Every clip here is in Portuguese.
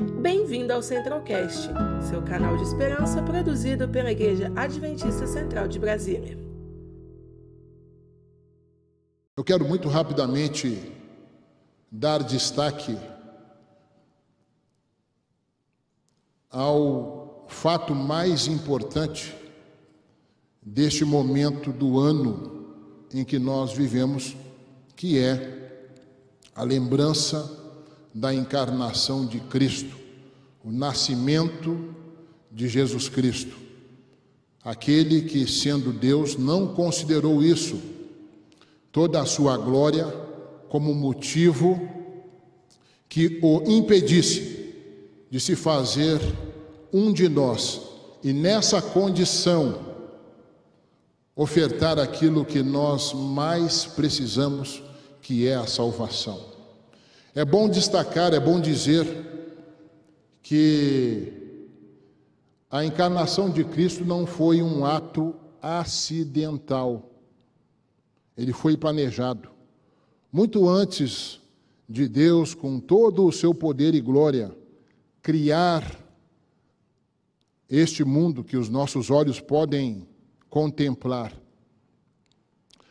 Bem-vindo ao Centralcast, seu canal de esperança produzido pela Igreja Adventista Central de Brasília. Eu quero muito rapidamente dar destaque ao fato mais importante deste momento do ano em que nós vivemos, que é a lembrança da encarnação de Cristo, o nascimento de Jesus Cristo. Aquele que, sendo Deus, não considerou isso, toda a sua glória, como motivo que o impedisse de se fazer um de nós e nessa condição ofertar aquilo que nós mais precisamos, que é a salvação. É bom destacar, é bom dizer que a encarnação de Cristo não foi um ato acidental. Ele foi planejado. Muito antes de Deus, com todo o seu poder e glória, criar este mundo que os nossos olhos podem contemplar.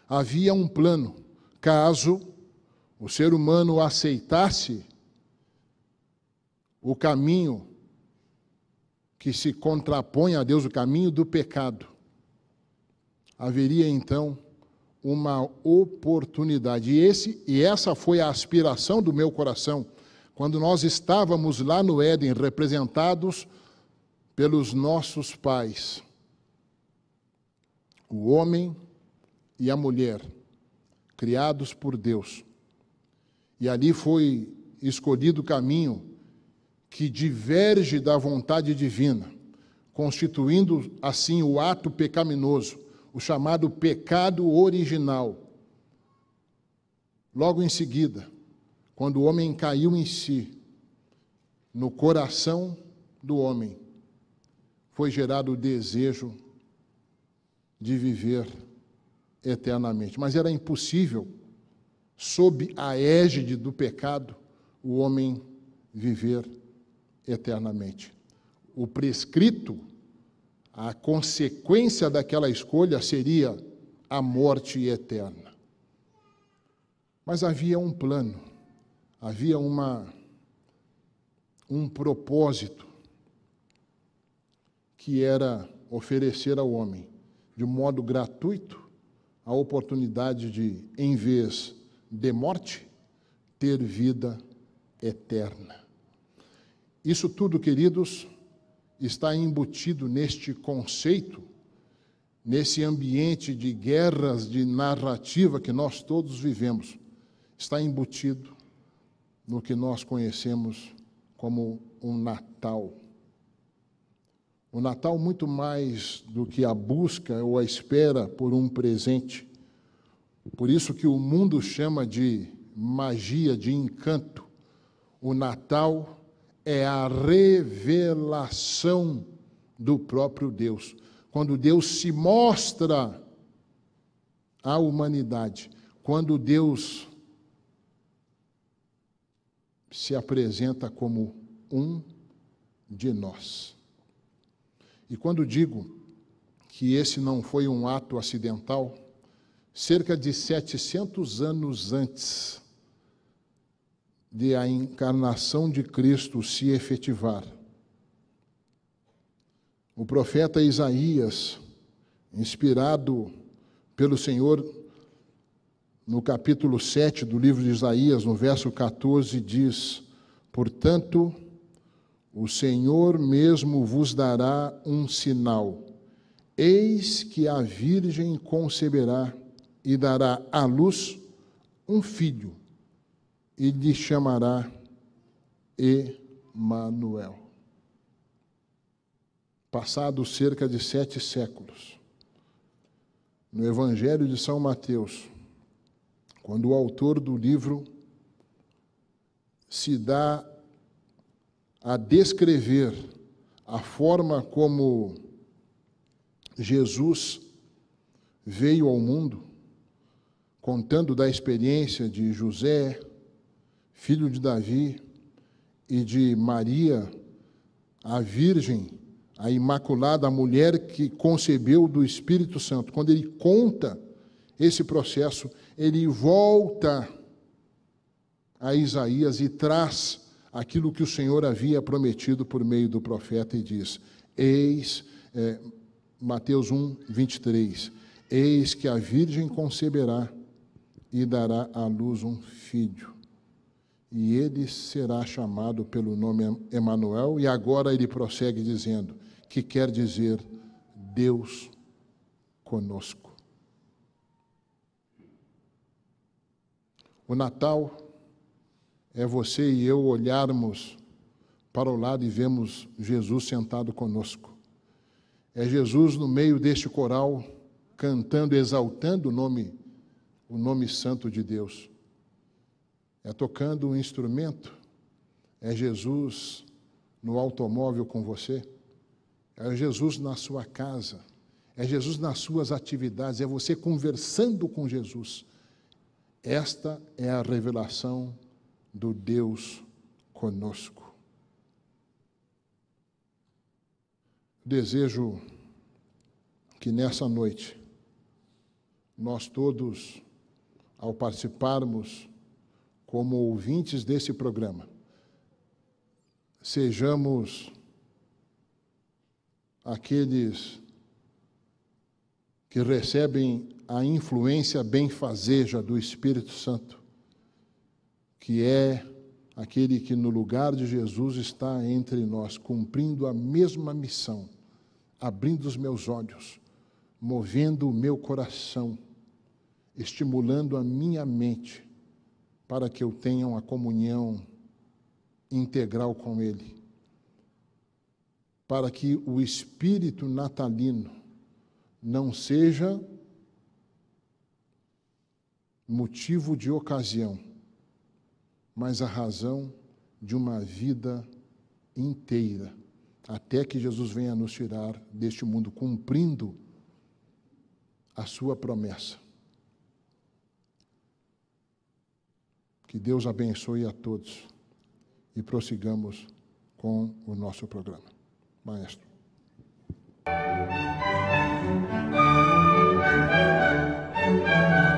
Havia um plano, caso o ser humano aceitasse o caminho que se contrapõe a Deus, o caminho do pecado, haveria então uma oportunidade. E, esse, e essa foi a aspiração do meu coração, quando nós estávamos lá no Éden, representados pelos nossos pais o homem e a mulher, criados por Deus. E ali foi escolhido o caminho que diverge da vontade divina, constituindo assim o ato pecaminoso, o chamado pecado original. Logo em seguida, quando o homem caiu em si, no coração do homem, foi gerado o desejo de viver eternamente. Mas era impossível, sob a égide do pecado, o homem viver eternamente. O prescrito, a consequência daquela escolha seria a morte eterna. Mas havia um plano, havia uma um propósito que era oferecer ao homem de modo gratuito a oportunidade de, em vez de morte, ter vida eterna. Isso tudo, queridos, está embutido neste conceito, nesse ambiente de guerras de narrativa que nós todos vivemos. Está embutido no que nós conhecemos como um Natal. O Natal, muito mais do que a busca ou a espera por um presente, por isso que o mundo chama de magia, de encanto. O Natal é a revelação do próprio Deus. Quando Deus se mostra à humanidade, quando Deus se apresenta como um de nós. E quando digo que esse não foi um ato acidental, cerca de 700 anos antes de a encarnação de Cristo se efetivar, o profeta Isaías, inspirado pelo Senhor, no capítulo 7 do livro de Isaías, no verso 14, diz: Portanto, o Senhor mesmo vos dará um sinal. Eis que a Virgem conceberá e dará à luz um filho, e lhe chamará Emanuel. Passados cerca de sete séculos, no Evangelho de São Mateus, quando o autor do livro se dá a descrever a forma como Jesus veio ao mundo, contando da experiência de José, filho de Davi, e de Maria, a Virgem, a Imaculada, a mulher que concebeu do Espírito Santo, quando ele conta esse processo, ele volta a Isaías e traz aquilo que o Senhor havia prometido por meio do profeta e diz: Eis, é, Mateus 1, 23, eis que a Virgem conceberá e dará à luz um filho. E ele será chamado pelo nome Emanuel, e agora ele prossegue dizendo que quer dizer Deus conosco. O Natal é você e eu olharmos para o lado e vemos Jesus sentado conosco. É Jesus no meio deste coral cantando, exaltando o nome o nome santo de Deus. É tocando um instrumento. É Jesus no automóvel com você. É Jesus na sua casa. É Jesus nas suas atividades. É você conversando com Jesus. Esta é a revelação do Deus conosco. Desejo que nessa noite nós todos, ao participarmos como ouvintes desse programa, sejamos aqueles que recebem a influência benfazeja do Espírito Santo que é aquele que no lugar de Jesus está entre nós, cumprindo a mesma missão, abrindo os meus olhos, movendo o meu coração, estimulando a minha mente para que eu tenha uma comunhão integral com Ele. Para que o espírito natalino não seja motivo de ocasião, mas a razão de uma vida inteira, até que Jesus venha nos tirar deste mundo, cumprindo a sua promessa. Que Deus abençoe a todos e prossigamos com o nosso programa. Maestro. Música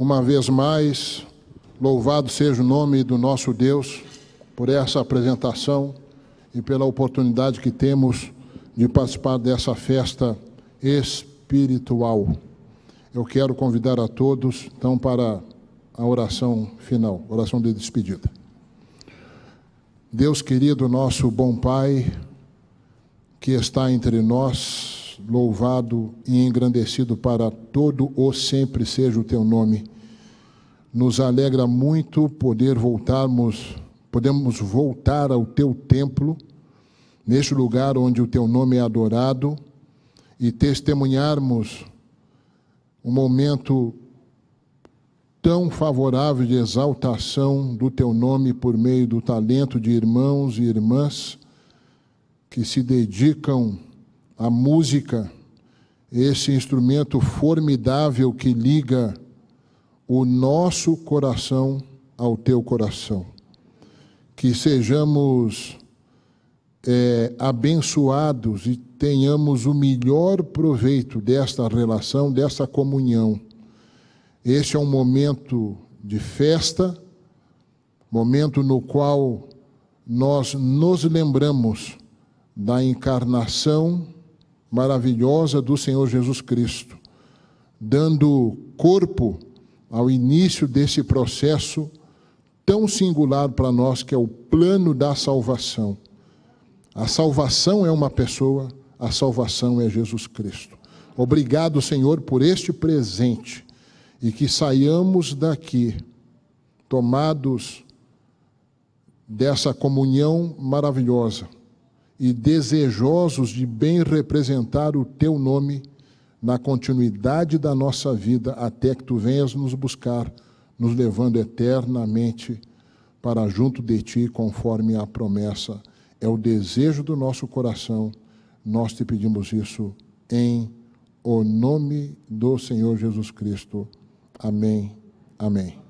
Uma vez mais, louvado seja o nome do nosso Deus por essa apresentação e pela oportunidade que temos de participar dessa festa espiritual. Eu quero convidar a todos, então, para a oração final, oração de despedida. Deus querido, nosso bom Pai, que está entre nós, louvado e engrandecido para todo o sempre seja o teu nome. Nos alegra muito poder voltarmos, podemos voltar ao teu templo, neste lugar onde o teu nome é adorado, e testemunharmos um momento tão favorável de exaltação do teu nome por meio do talento de irmãos e irmãs que se dedicam a música, esse instrumento formidável que liga o nosso coração ao teu coração. Que sejamos é, abençoados e tenhamos o melhor proveito desta relação, dessa comunhão. Este é um momento de festa, momento no qual nós nos lembramos da encarnação maravilhosa do Senhor Jesus Cristo, dando corpo ao início desse processo tão singular para nós que é o plano da salvação. A salvação é uma pessoa, a salvação é Jesus Cristo. Obrigado, Senhor, por este presente e que saiamos daqui tomados dessa comunhão maravilhosa e desejosos de bem representar o teu nome na continuidade da nossa vida até que tu venhas nos buscar, nos levando eternamente para junto de ti, conforme a promessa. É o desejo do nosso coração. Nós te pedimos isso em o nome do Senhor Jesus Cristo. Amém. Amém.